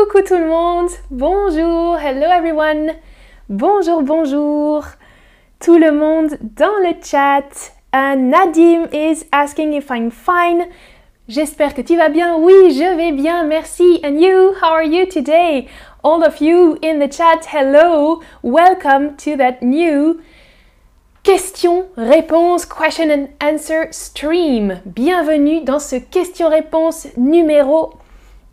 Coucou tout le monde. Bonjour. Hello everyone. Bonjour, bonjour. Tout le monde dans le chat. Uh, Nadim is asking if I'm fine. J'espère que tu vas bien. Oui, je vais bien. Merci. And you, how are you today? All of you in the chat, hello. Welcome to that new question-réponse, question and answer stream. Bienvenue dans ce question-réponse numéro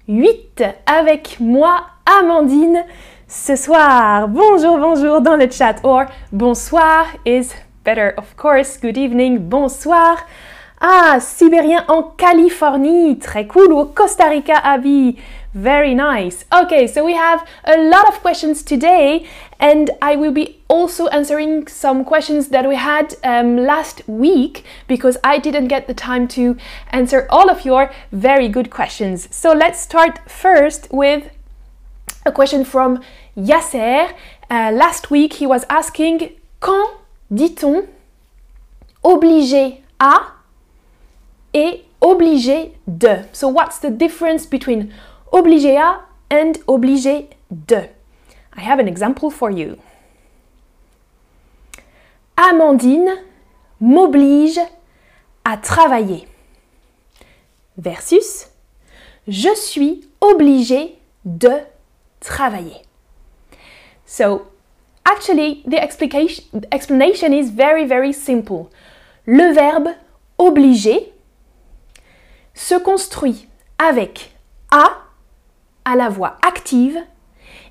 8 avec moi, Amandine, ce soir. Bonjour, bonjour dans le chat. Or bonsoir is better, of course. Good evening, bonsoir. Ah, Sibérien en Californie, très cool. Ou au Costa Rica, Abby. Very nice. Okay, so we have a lot of questions today, and I will be also answering some questions that we had um, last week because I didn't get the time to answer all of your very good questions. So let's start first with a question from Yasser. Uh, last week he was asking Quand dit-on obligé à et obligé de? So what's the difference between obligé à and obligé de. I have an example for you. Amandine m'oblige à travailler. Versus je suis obligé de travailler. So, actually, the explanation is very, very simple. Le verbe obliger se construit avec à la voix active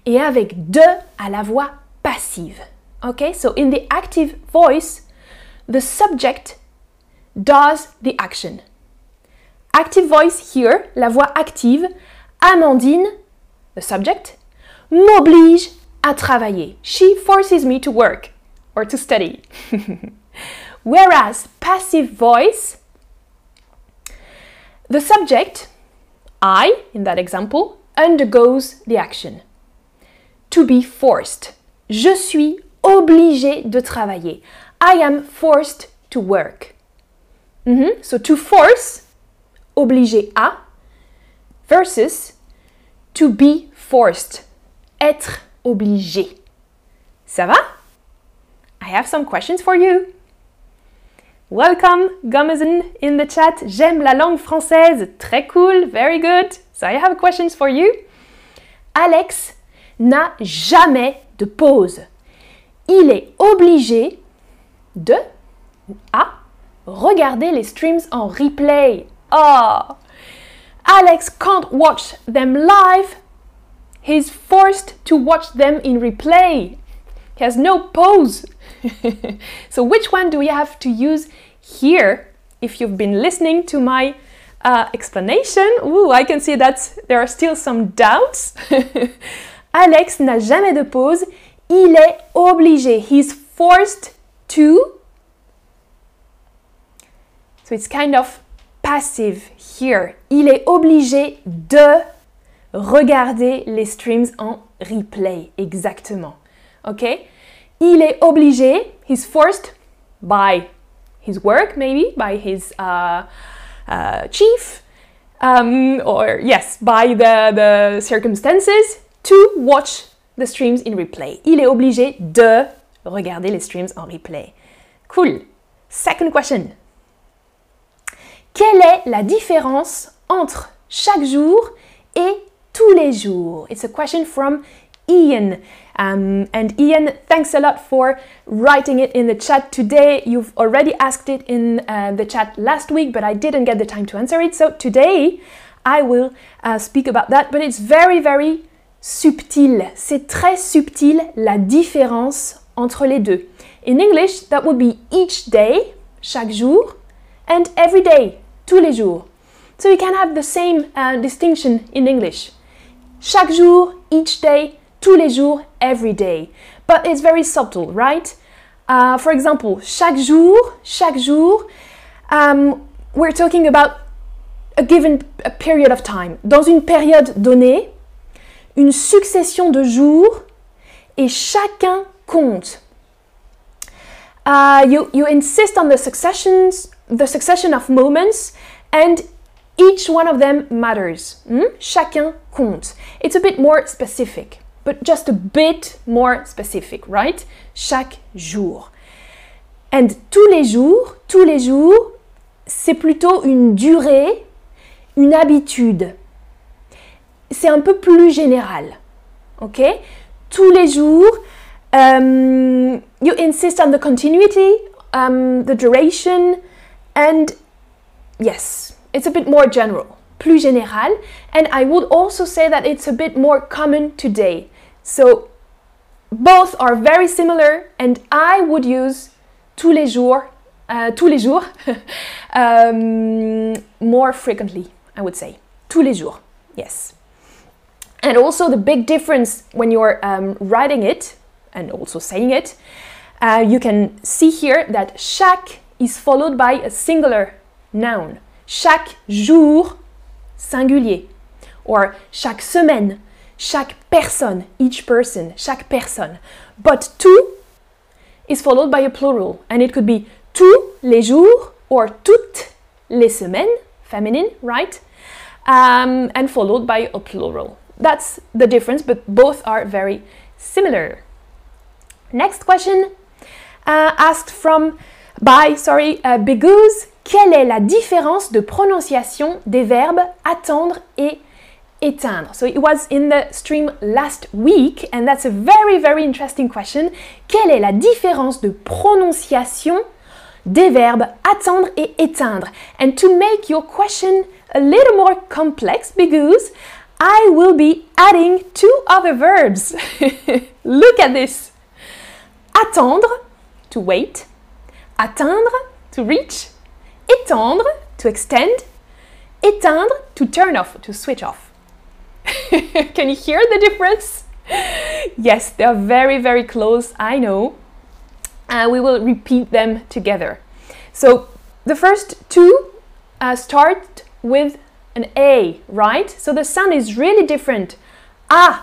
et avec de à la voix passive. Okay, so in the active voice, the subject does the action. Active voice here, la voix active, Amandine, the subject, m'oblige à travailler. She forces me to work or to study. Whereas passive voice, the subject, I, in that example, undergoes the action. To be forced. Je suis obligé de travailler. I am forced to work. Mm -hmm. So to force, obligé à, versus to be forced, être obligé. Ça va? I have some questions for you. Welcome, Gumazen in the chat. J'aime la langue française. Très cool. Very good. So I have questions for you. Alex n'a jamais de pause. Il est obligé de à regarder les streams en replay. Oh! Alex can't watch them live. He's forced to watch them in replay. He has no pause. so which one do we have to use here if you've been listening to my uh, explanation. Ooh, I can see that there are still some doubts. Alex n'a jamais de pause. Il est obligé. He's forced to. So it's kind of passive here. Il est obligé de regarder les streams en replay. Exactement. OK? Il est obligé. He's forced by his work, maybe, by his. Uh, uh, chief, um, or yes, by the, the circumstances, to watch the streams in replay. Il est obligé de regarder les streams en replay. Cool. Second question. Quelle est la différence entre chaque jour et tous les jours? It's a question from Ian. Um, and Ian, thanks a lot for writing it in the chat today. You've already asked it in uh, the chat last week, but I didn't get the time to answer it. So today, I will uh, speak about that. But it's very, very subtil. C'est très subtil la différence entre les deux. In English, that would be each day, chaque jour, and every day, tous les jours. So you can have the same uh, distinction in English. Chaque jour, each day, tous les jours, every day. But it's very subtle, right? Uh, for example, chaque jour, chaque jour, um, we're talking about a given a period of time. Dans une période donnée, une succession de jours et chacun compte. Uh, you, you insist on the successions, the succession of moments, and Each one of them matters. Hmm? Chacun compte. It's a bit more specific, but just a bit more specific, right? Chaque jour. And tous les jours, tous les jours, c'est plutôt une durée, une habitude. C'est un peu plus général. Ok Tous les jours, um, you insist on the continuity, um, the duration, and yes, it's a bit more general, plus général. And I would also say that it's a bit more common today. So both are very similar, and I would use tous les jours, uh, tous les jours, um, more frequently, I would say. Tous les jours, yes. And also the big difference when you're um, writing it and also saying it, uh, you can see here that chaque is followed by a singular noun. Chaque jour, singulier. Or chaque semaine, chaque personne, each person, chaque personne. But tout is followed by a plural, and it could be tous les jours or toutes les semaines, feminine, right? Um, and followed by a plural. That's the difference, but both are very similar. Next question uh, asked from by sorry uh. Quelle est la différence de prononciation des verbes attendre et éteindre? So it was in the stream last week, and that's a very very interesting question. Quelle est la différence de prononciation des verbes attendre et éteindre? And to make your question a little more complex, because I will be adding two other verbs. Look at this. Attendre, to wait. Atteindre, to reach. Étendre, to extend. Éteindre, to turn off, to switch off. Can you hear the difference? Yes, they are very, very close, I know. And uh, we will repeat them together. So the first two uh, start with an A, right? So the sound is really different. A.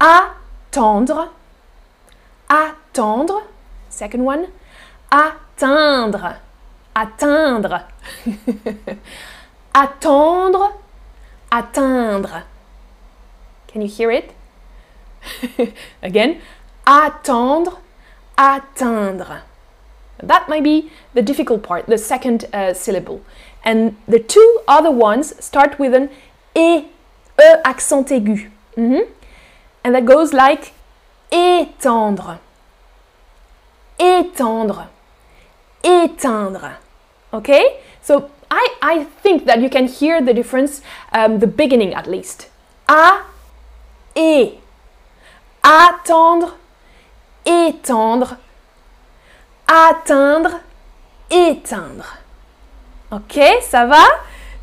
Attendre. Attendre. Second one. Atteindre. Atteindre. Attendre. Atteindre. Can you hear it? Again. Attendre. Atteindre. That might be the difficult part, the second uh, syllable. And the two other ones start with an E, E accent aigu. Mm -hmm. And that goes like étendre, étendre, éteindre. Okay? So I, I think that you can hear the difference, um, the beginning at least. A, et. Attendre, étendre, atteindre, éteindre. Ok, ça va?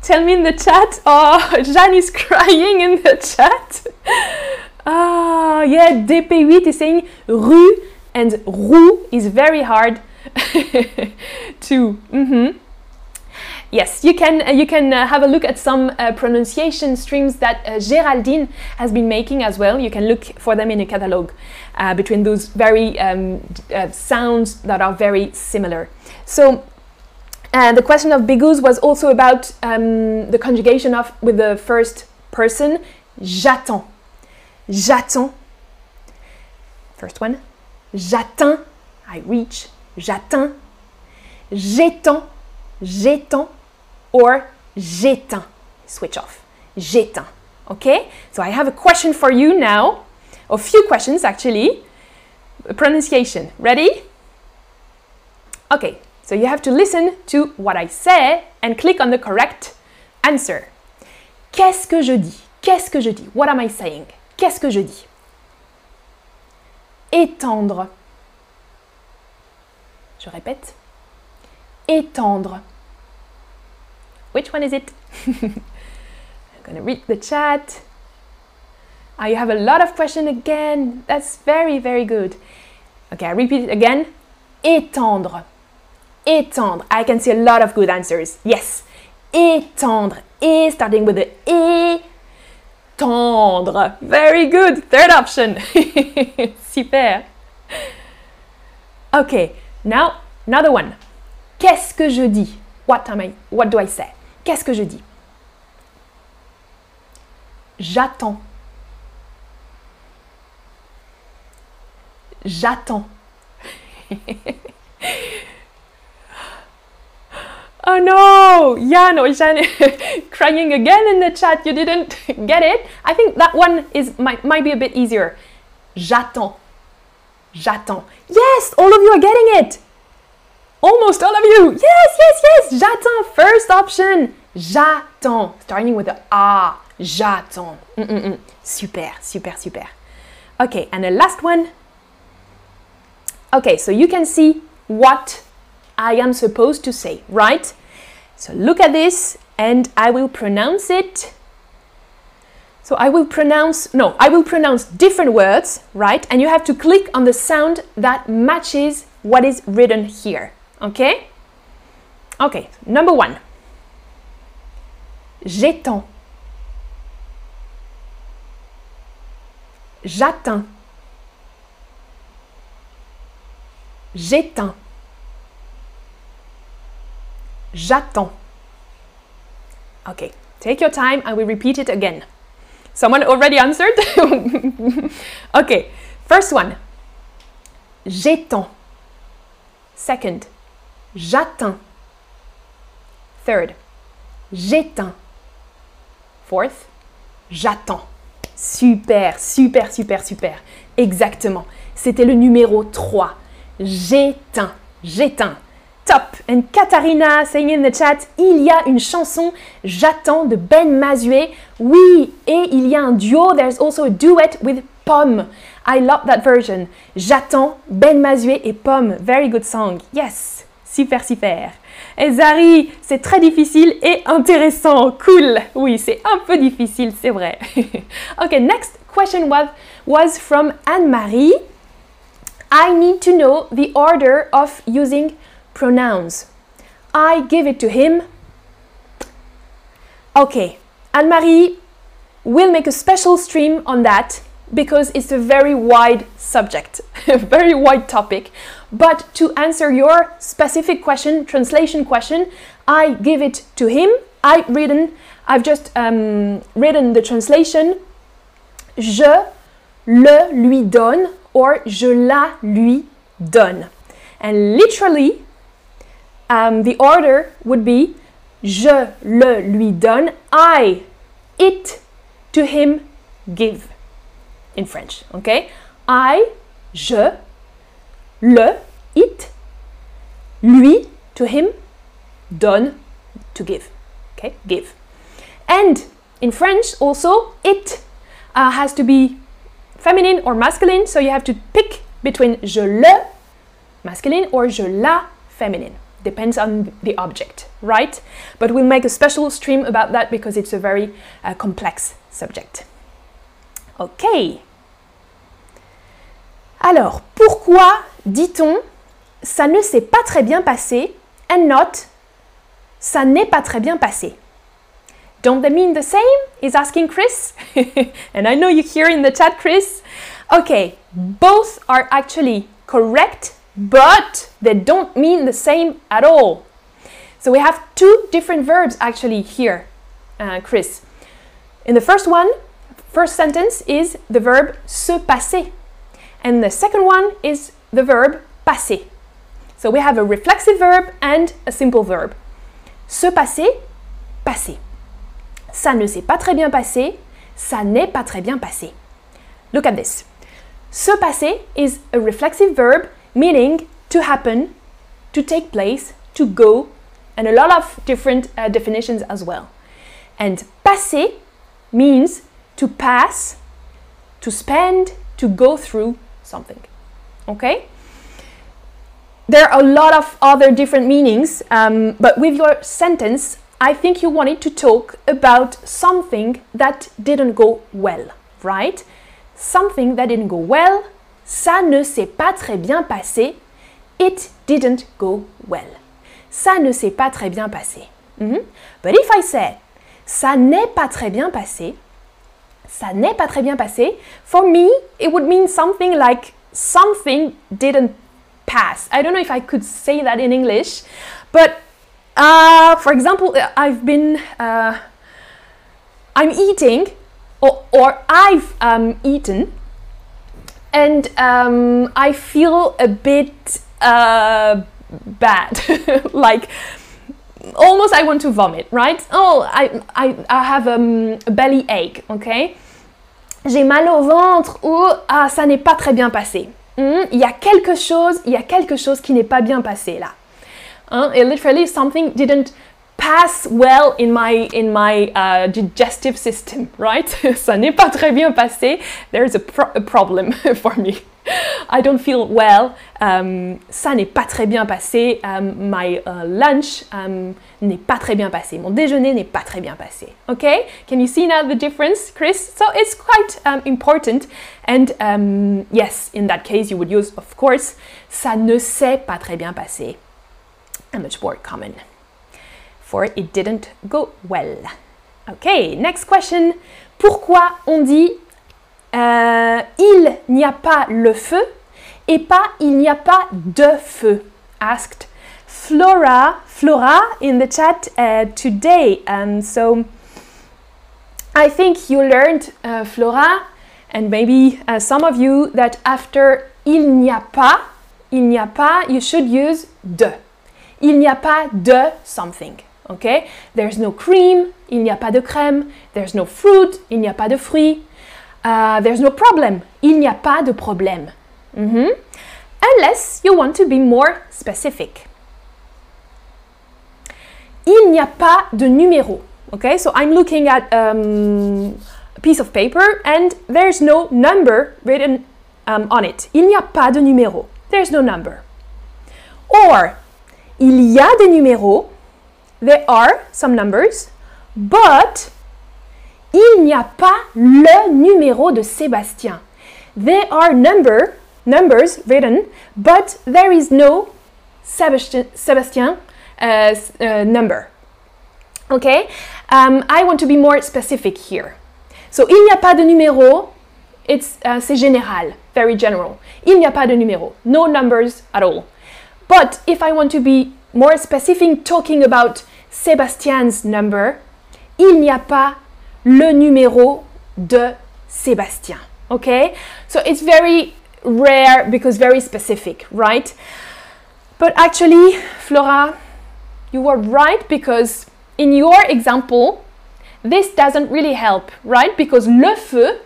Tell me in the chat. Oh, Jeanne is crying in the chat. Ah, oh, yeah, DP8 is saying rue and roue is very hard to. Mm -hmm. Yes, you can uh, you can uh, have a look at some uh, pronunciation streams that uh, Géraldine has been making as well. You can look for them in a catalog uh, between those very um, uh, sounds that are very similar. So the question of Bigous was also about um, the conjugation of with the first person. J'attends. J'attends. First one. J'atteins. I reach. J'atteins. J'étends. J'étends. Or j'éteins. Switch off. J'éteins. Okay? So I have a question for you now. A few questions actually. Pronunciation. Ready? Okay, so you have to listen to what I say and click on the correct answer. Qu'est-ce que je dis? Qu'est-ce que je dis? What am I saying? Qu'est-ce que je dis? Étendre. Je répète. Étendre. Which one is it? I'm going to read the chat. Ah, you have a lot of questions again. That's very, very good. Okay, I repeat it again. Étendre étendre. I can see a lot of good answers. Yes. Étendre. E, starting with the E. Tendre. Very good. Third option. Super. Okay. Now, another one. Qu'est-ce que je dis? What am I, what do I say? Qu'est-ce que je dis? J'attends. J'attends. oh no! Jan or crying again in the chat. You didn't get it? I think that one is might, might be a bit easier. J'attends. J'attends. Yes, all of you are getting it. Almost all of you. Yes, yes, yes. J'attends. First option. J'attends. Starting with the ah. J'attends. Mm -mm -mm. Super, super, super. Okay, and the last one. Okay, so you can see what I am supposed to say, right? So look at this and I will pronounce it. So I will pronounce, no, I will pronounce different words, right? And you have to click on the sound that matches what is written here, okay? Okay, number one. J'étends. J'atteins. J'éteins. J'attends. Okay, take your time, I will repeat it again. Someone already answered? okay, first one. J'étends. Second. J'atteins. Third. J'éteins. Fourth. J'attends. Super, super, super, super. Exactement. C'était le numéro 3. J'éteins. J'éteins. Top. And Katharina saying in the chat, il y a une chanson J'attends de Ben Mazué. Oui, et il y a un duo. There's also a duet with Pomme. I love that version. J'attends Ben Mazué et Pomme. Very good song. Yes. Super, super. Et Zari, c'est très difficile et intéressant. Cool. Oui, c'est un peu difficile, c'est vrai. okay, next question was, was from Anne-Marie. I need to know the order of using pronouns. I give it to him. Okay, Anne Marie will make a special stream on that because it's a very wide subject, a very wide topic. But to answer your specific question, translation question, I give it to him. I written, I've just um, written the translation. Je le lui donne or je la lui donne. And literally, um, the order would be je le lui donne, I, it, to him, give in French. Okay? I, je, le, it, lui, to him, donne, to give. Okay? Give. And in French, also, it uh, has to be feminine or masculine, so you have to pick between je le, masculine, or je la, feminine depends on the object, right? But we'll make a special stream about that because it's a very uh, complex subject. Ok. Alors, pourquoi dit-on ça ne s'est pas très bien passé and not ça n'est pas très bien passé? Don't they mean the same? Is asking Chris. and I know you hear in the chat, Chris. Okay, both are actually correct but they don't mean the same at all. So we have two different verbs actually here, uh, Chris. In the first one, first sentence is the verb se passer, and the second one is the verb passer. So we have a reflexive verb and a simple verb. Se passer, passer. Ça ne s'est pas très bien passé, ça n'est pas très bien passé. Look at this. Se passer is a reflexive verb meaning to happen, to take place, to go, and a lot of different uh, definitions as well. And passer means to pass, to spend, to go through something. Okay? There are a lot of other different meanings, um, but with your sentence, I think you wanted to talk about something that didn't go well, right? Something that didn't go well, Ça ne s'est pas très bien passé. It didn't go well. Ça ne s'est pas très bien passé. Mm -hmm. But if I say ça n'est pas très bien passé, ça n'est pas très bien passé, for me, it would mean something like something didn't pass. I don't know if I could say that in English, but Uh, for example, I've been, uh, I'm eating, or, or I've um, eaten, and um, I feel a bit uh, bad, like almost I want to vomit, right? Oh, I, I, I have um, a belly ache, okay? J'ai mal au ventre ou ah, ça n'est pas très bien passé. Hmm, Il y a quelque chose, il y a quelque chose qui n'est pas bien passé là. Hein? It literally something didn't pass well in my in my uh, digestive system, right? ça n'est pas très bien passé. There's a, a problem for me. I don't feel well. Um, ça n'est pas très bien passé. Um, my uh, lunch um, n'est pas très bien passé. Mon déjeuner n'est pas très bien passé. Okay? Can you see now the difference, Chris? So it's quite um, important. And um, yes, in that case, you would use, of course, ça ne s'est pas très bien passé. A much more common? For it didn't go well. Okay, next question. Pourquoi on dit euh, il n'y a pas le feu et pas il n'y a pas de feu asked Flora Flora in the chat uh, today. Um, so I think you learned uh, Flora and maybe uh, some of you that after il n'y a pas il n'y a pas you should use de. Il n'y a pas de something okay? There's no cream il n'y a pas de crème. There's no fruit il n'y a pas de fruits Uh, there's no problem. Il n'y a pas de problème. Mm -hmm. Unless you want to be more specific. Il n'y a pas de numéro. Okay, so I'm looking at um, a piece of paper and there's no number written um, on it. Il n'y a pas de numéro. There's no number. Or, il y a des numéros. There are some numbers, but il n'y a pas le numéro de Sébastien. There are number, numbers written, but there is no Sebastian, Sebastian uh, uh, number. Okay? Um, I want to be more specific here. So, il n'y a pas de numéro, uh, c'est général, very general. Il n'y a pas de numéro, no numbers at all. But if I want to be more specific, talking about Sebastian's number, il n'y a pas le numéro de Sébastien. Okay? So it's very rare because very specific, right? But actually, Flora, you were right because in your example, this doesn't really help, right? Because le feu,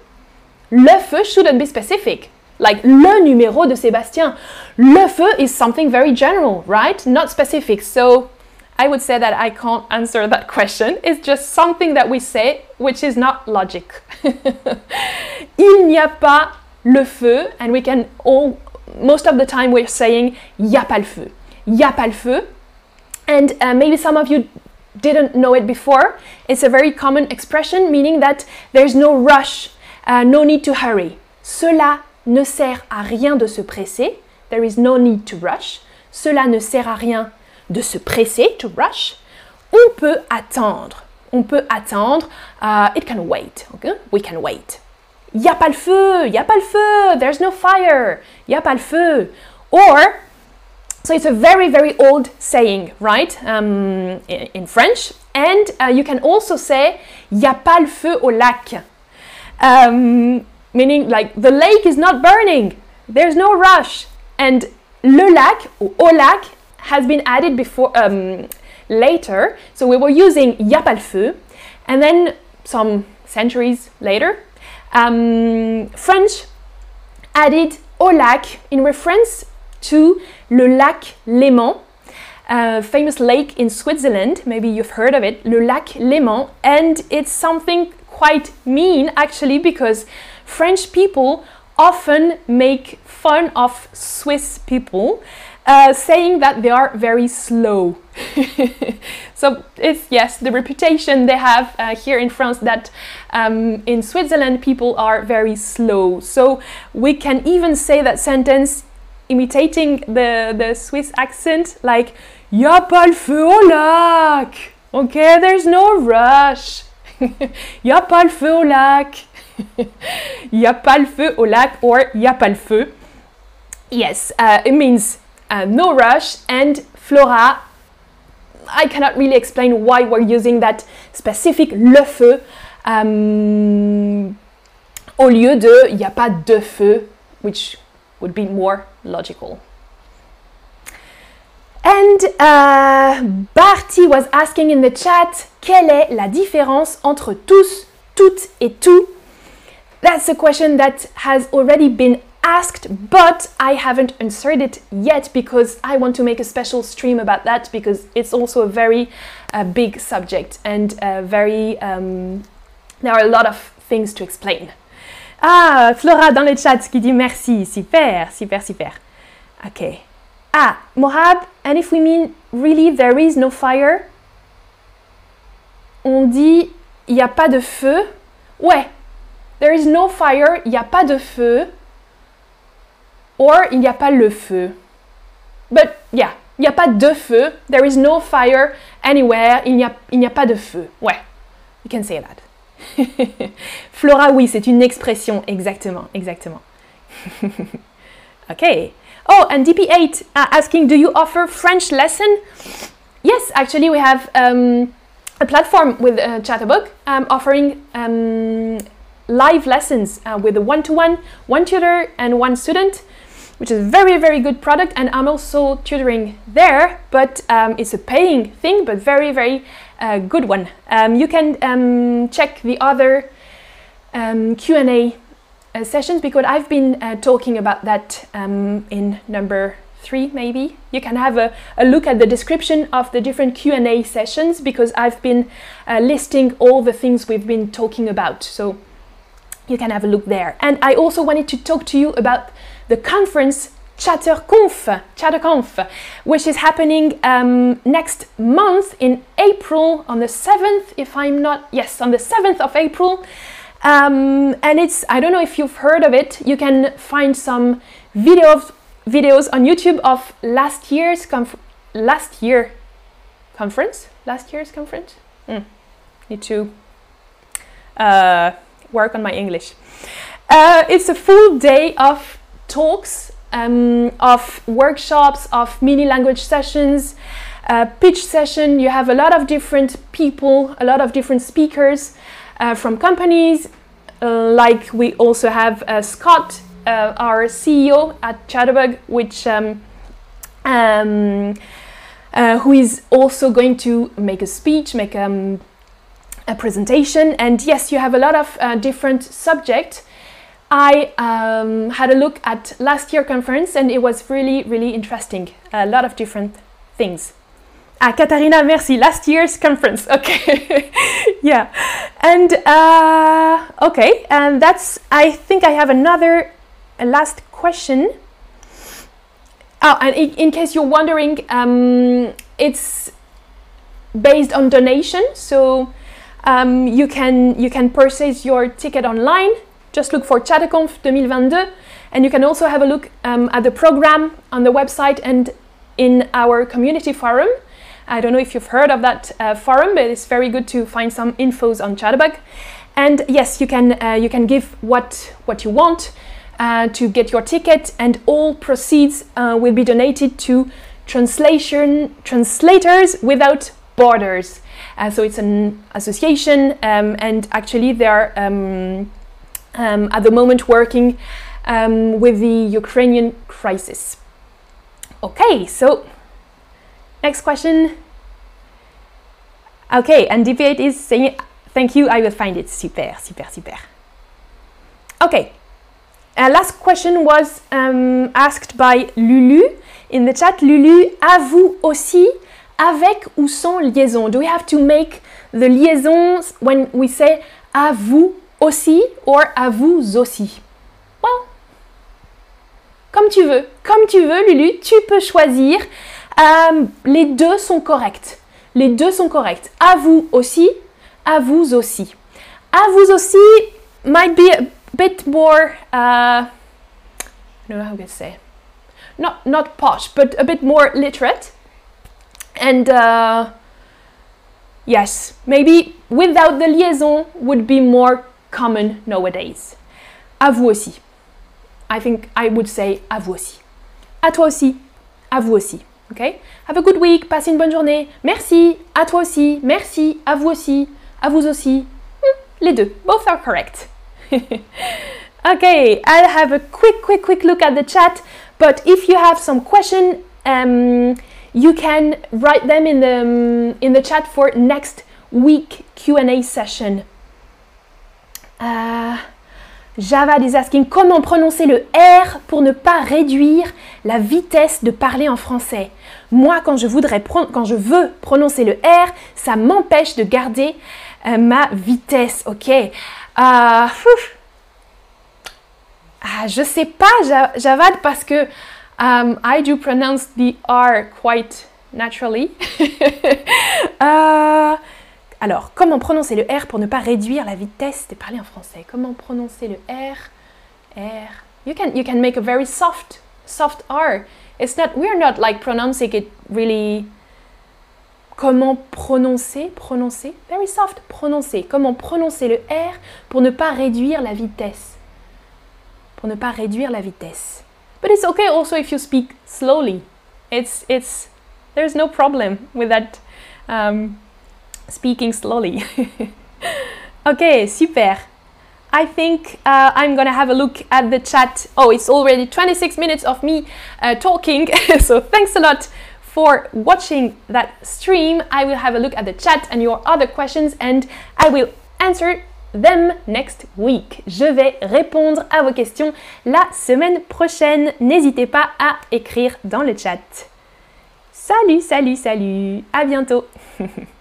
le feu shouldn't be specific. Like le numéro de Sébastien. Le feu is something very general, right? Not specific. So I would say that I can't answer that question. It's just something that we say which is not logic. Il n'y a pas le feu, and we can all, most of the time we're saying y a pas le feu. Y a pas le feu. And uh, maybe some of you didn't know it before. It's a very common expression meaning that there's no rush, uh, no need to hurry. Cela ne sert à rien de se presser. There is no need to rush. Cela ne sert à rien de se presser, to rush, on peut attendre. On peut attendre. Uh, it can wait. Okay? We can wait. Y a pas le feu. Y a pas le feu. There's no fire. Y a pas le feu. Or, so it's a very, very old saying, right? Um, in, French. And uh, you can also say y a pas le feu au lac. Um, meaning like the lake is not burning. There's no rush. And le lac ou au lac has been added before um, later. So we were using y a pas le feu, and then some centuries later, um, French added au lac in reference to le lac Léman, a famous lake in Switzerland. Maybe you've heard of it, le lac Léman, and it's something quite mean actually because French people often make fun of Swiss people uh, saying that they are very slow. so it's yes, the reputation they have uh, here in France that um, in Switzerland people are very slow. So we can even say that sentence imitating the, the Swiss accent like Y'a pas le feu au lac. Okay, there's no rush. Y'a pas le feu au lac. Y'a pas le feu au lac or Y'a pas le feu. Yes, uh, it means uh, no rush and Flora I cannot really explain why we're using that specific le feu um, au lieu de il n'y a pas de feu, which would be more logical. And uh, Barty was asking in the chat, quelle est la différence entre tous, toutes et tout? That's a question that has already been asked, but I haven't answered it yet because I want to make a special stream about that because it's also a very uh, big subject and uh, very, um, there are a lot of things to explain. Ah, Flora dans le chat qui dit merci, super, super, super. Okay. Ah, Mohab, and if we mean really there is no fire, on dit il n'y a pas de feu. Ouais, there is no fire, il n'y a pas de feu. Or il n'y a pas le feu. But yeah, il n'y a pas de feu. There is no fire anywhere. Il n'y a, il n'y a pas de feu. Ouais, you can say that. Flora, oui, c'est une expression, exactement, exactement. okay. Oh, and DP8 uh, asking, do you offer French lesson? Yes, actually, we have um, a platform with uh, Chatterbug um, offering um, live lessons uh, with a one-to-one, one tutor and one student, which is a very, very good product. And I'm also tutoring there, but um, it's a paying thing, but very, very uh, good one. Um, you can um, check the other um, Q&A uh, sessions because I've been uh, talking about that um, in number three maybe you can have a, a, look at the description of the different q&a sessions because i've been uh, listing all the things we've been talking about so you can have a look there and i also wanted to talk to you about the conference ChatterConf, ChatterConf, which is happening um, next month in April on the 7th, if I'm not, yes, on the 7th of April. Um, and it's, I don't know if you've heard of it, you can find some videos, videos on YouTube of last year's, conf- last year conference, last year's conference. Mm. Need to uh, work on my English. Uh, it's a full day of talks, um, of workshops, of mini language sessions, uh, pitch session. You have a lot of different people, a lot of different speakers uh, from companies. Uh, like we also have uh, Scott, uh, our CEO at Chatterbug, which um, um, who is also going to make a speech, make um, a presentation. And yes, you have a lot of different subjects. I um, had a look at last year conference and it was really, really interesting. A lot of different things. Ah, Katarina, merci. Last year's conference. Okay. yeah. And uh, okay. And that's, I think I have another last question. Oh, and in, in case you're wondering, um, it's based on donation. So um, you can you can purchase your ticket online. Just look for ChatterConf 2022, and you can also have a look um, at the program on the website and in our community forum. I don't know if you've heard of that uh, forum, but it's very good to find some infos on Chatterbug. And yes, you can uh, you can give what what you want uh, to get your ticket, and all proceeds uh, will be donated to translation translators without borders. Uh, so it's an association, um, and actually they are um, um, at the moment working um, with the Ukrainian crisis. Okay, so Next question. Okay, and DP8 is saying, thank you, I will find it. Super, super, super. Okay, uh, last question was um, asked by Lulu in the chat. Lulu, à vous aussi, avec ou sans liaison? Do we have to make the liaisons when we say à vous aussi or à vous aussi? Well, comme tu veux. Comme tu veux, Lulu, tu peux choisir. Euh, les deux sont corrects. Les deux sont corrects. À vous aussi, à vous aussi. À vous aussi might be a bit more, uh, I don't know how to say, not not posh, but a bit more literate. And uh, yes, maybe without the liaison would be more common nowadays. À vous aussi. I think I would say à vous aussi. À toi aussi. À vous aussi. Okay? Have a good week. Passez une bonne journée. Merci. À toi aussi. Merci. À vous aussi. À vous aussi. Hmm, les deux. Both are correct. okay, I'll have a quick, quick, quick look at the chat. But if you have some question, um, you can write them in the um, in the chat for next week Q&A session. Uh, Javad is asking comment prononcer le R pour ne pas réduire la vitesse de parler en français? Moi, quand je, voudrais quand je veux prononcer le R, ça m'empêche de garder euh, ma vitesse. Ok? Euh, ah, je sais pas, Javad, parce que um, I do pronounce the R quite naturally. euh, alors, comment prononcer le R pour ne pas réduire la vitesse de parler en français? Comment prononcer le R R? You can you can make a very soft soft R. It's not we're not like pronouncing it really. Comment prononcer prononcer? Very soft prononcer. Comment prononcer le R pour ne pas réduire la vitesse? Pour ne pas réduire la vitesse. But it's okay also if you speak slowly. It's it's there's no problem with that. Um, speaking slowly. okay, super. I think uh, I'm gonna have a look at the chat. Oh, it's already 26 minutes of me uh, talking, so thanks a lot for watching that stream. I will have a look at the chat and your other questions and I will answer them next week. Je vais répondre à vos questions la semaine prochaine. N'hésitez pas à écrire dans le chat. Salut, salut, salut. À bientôt.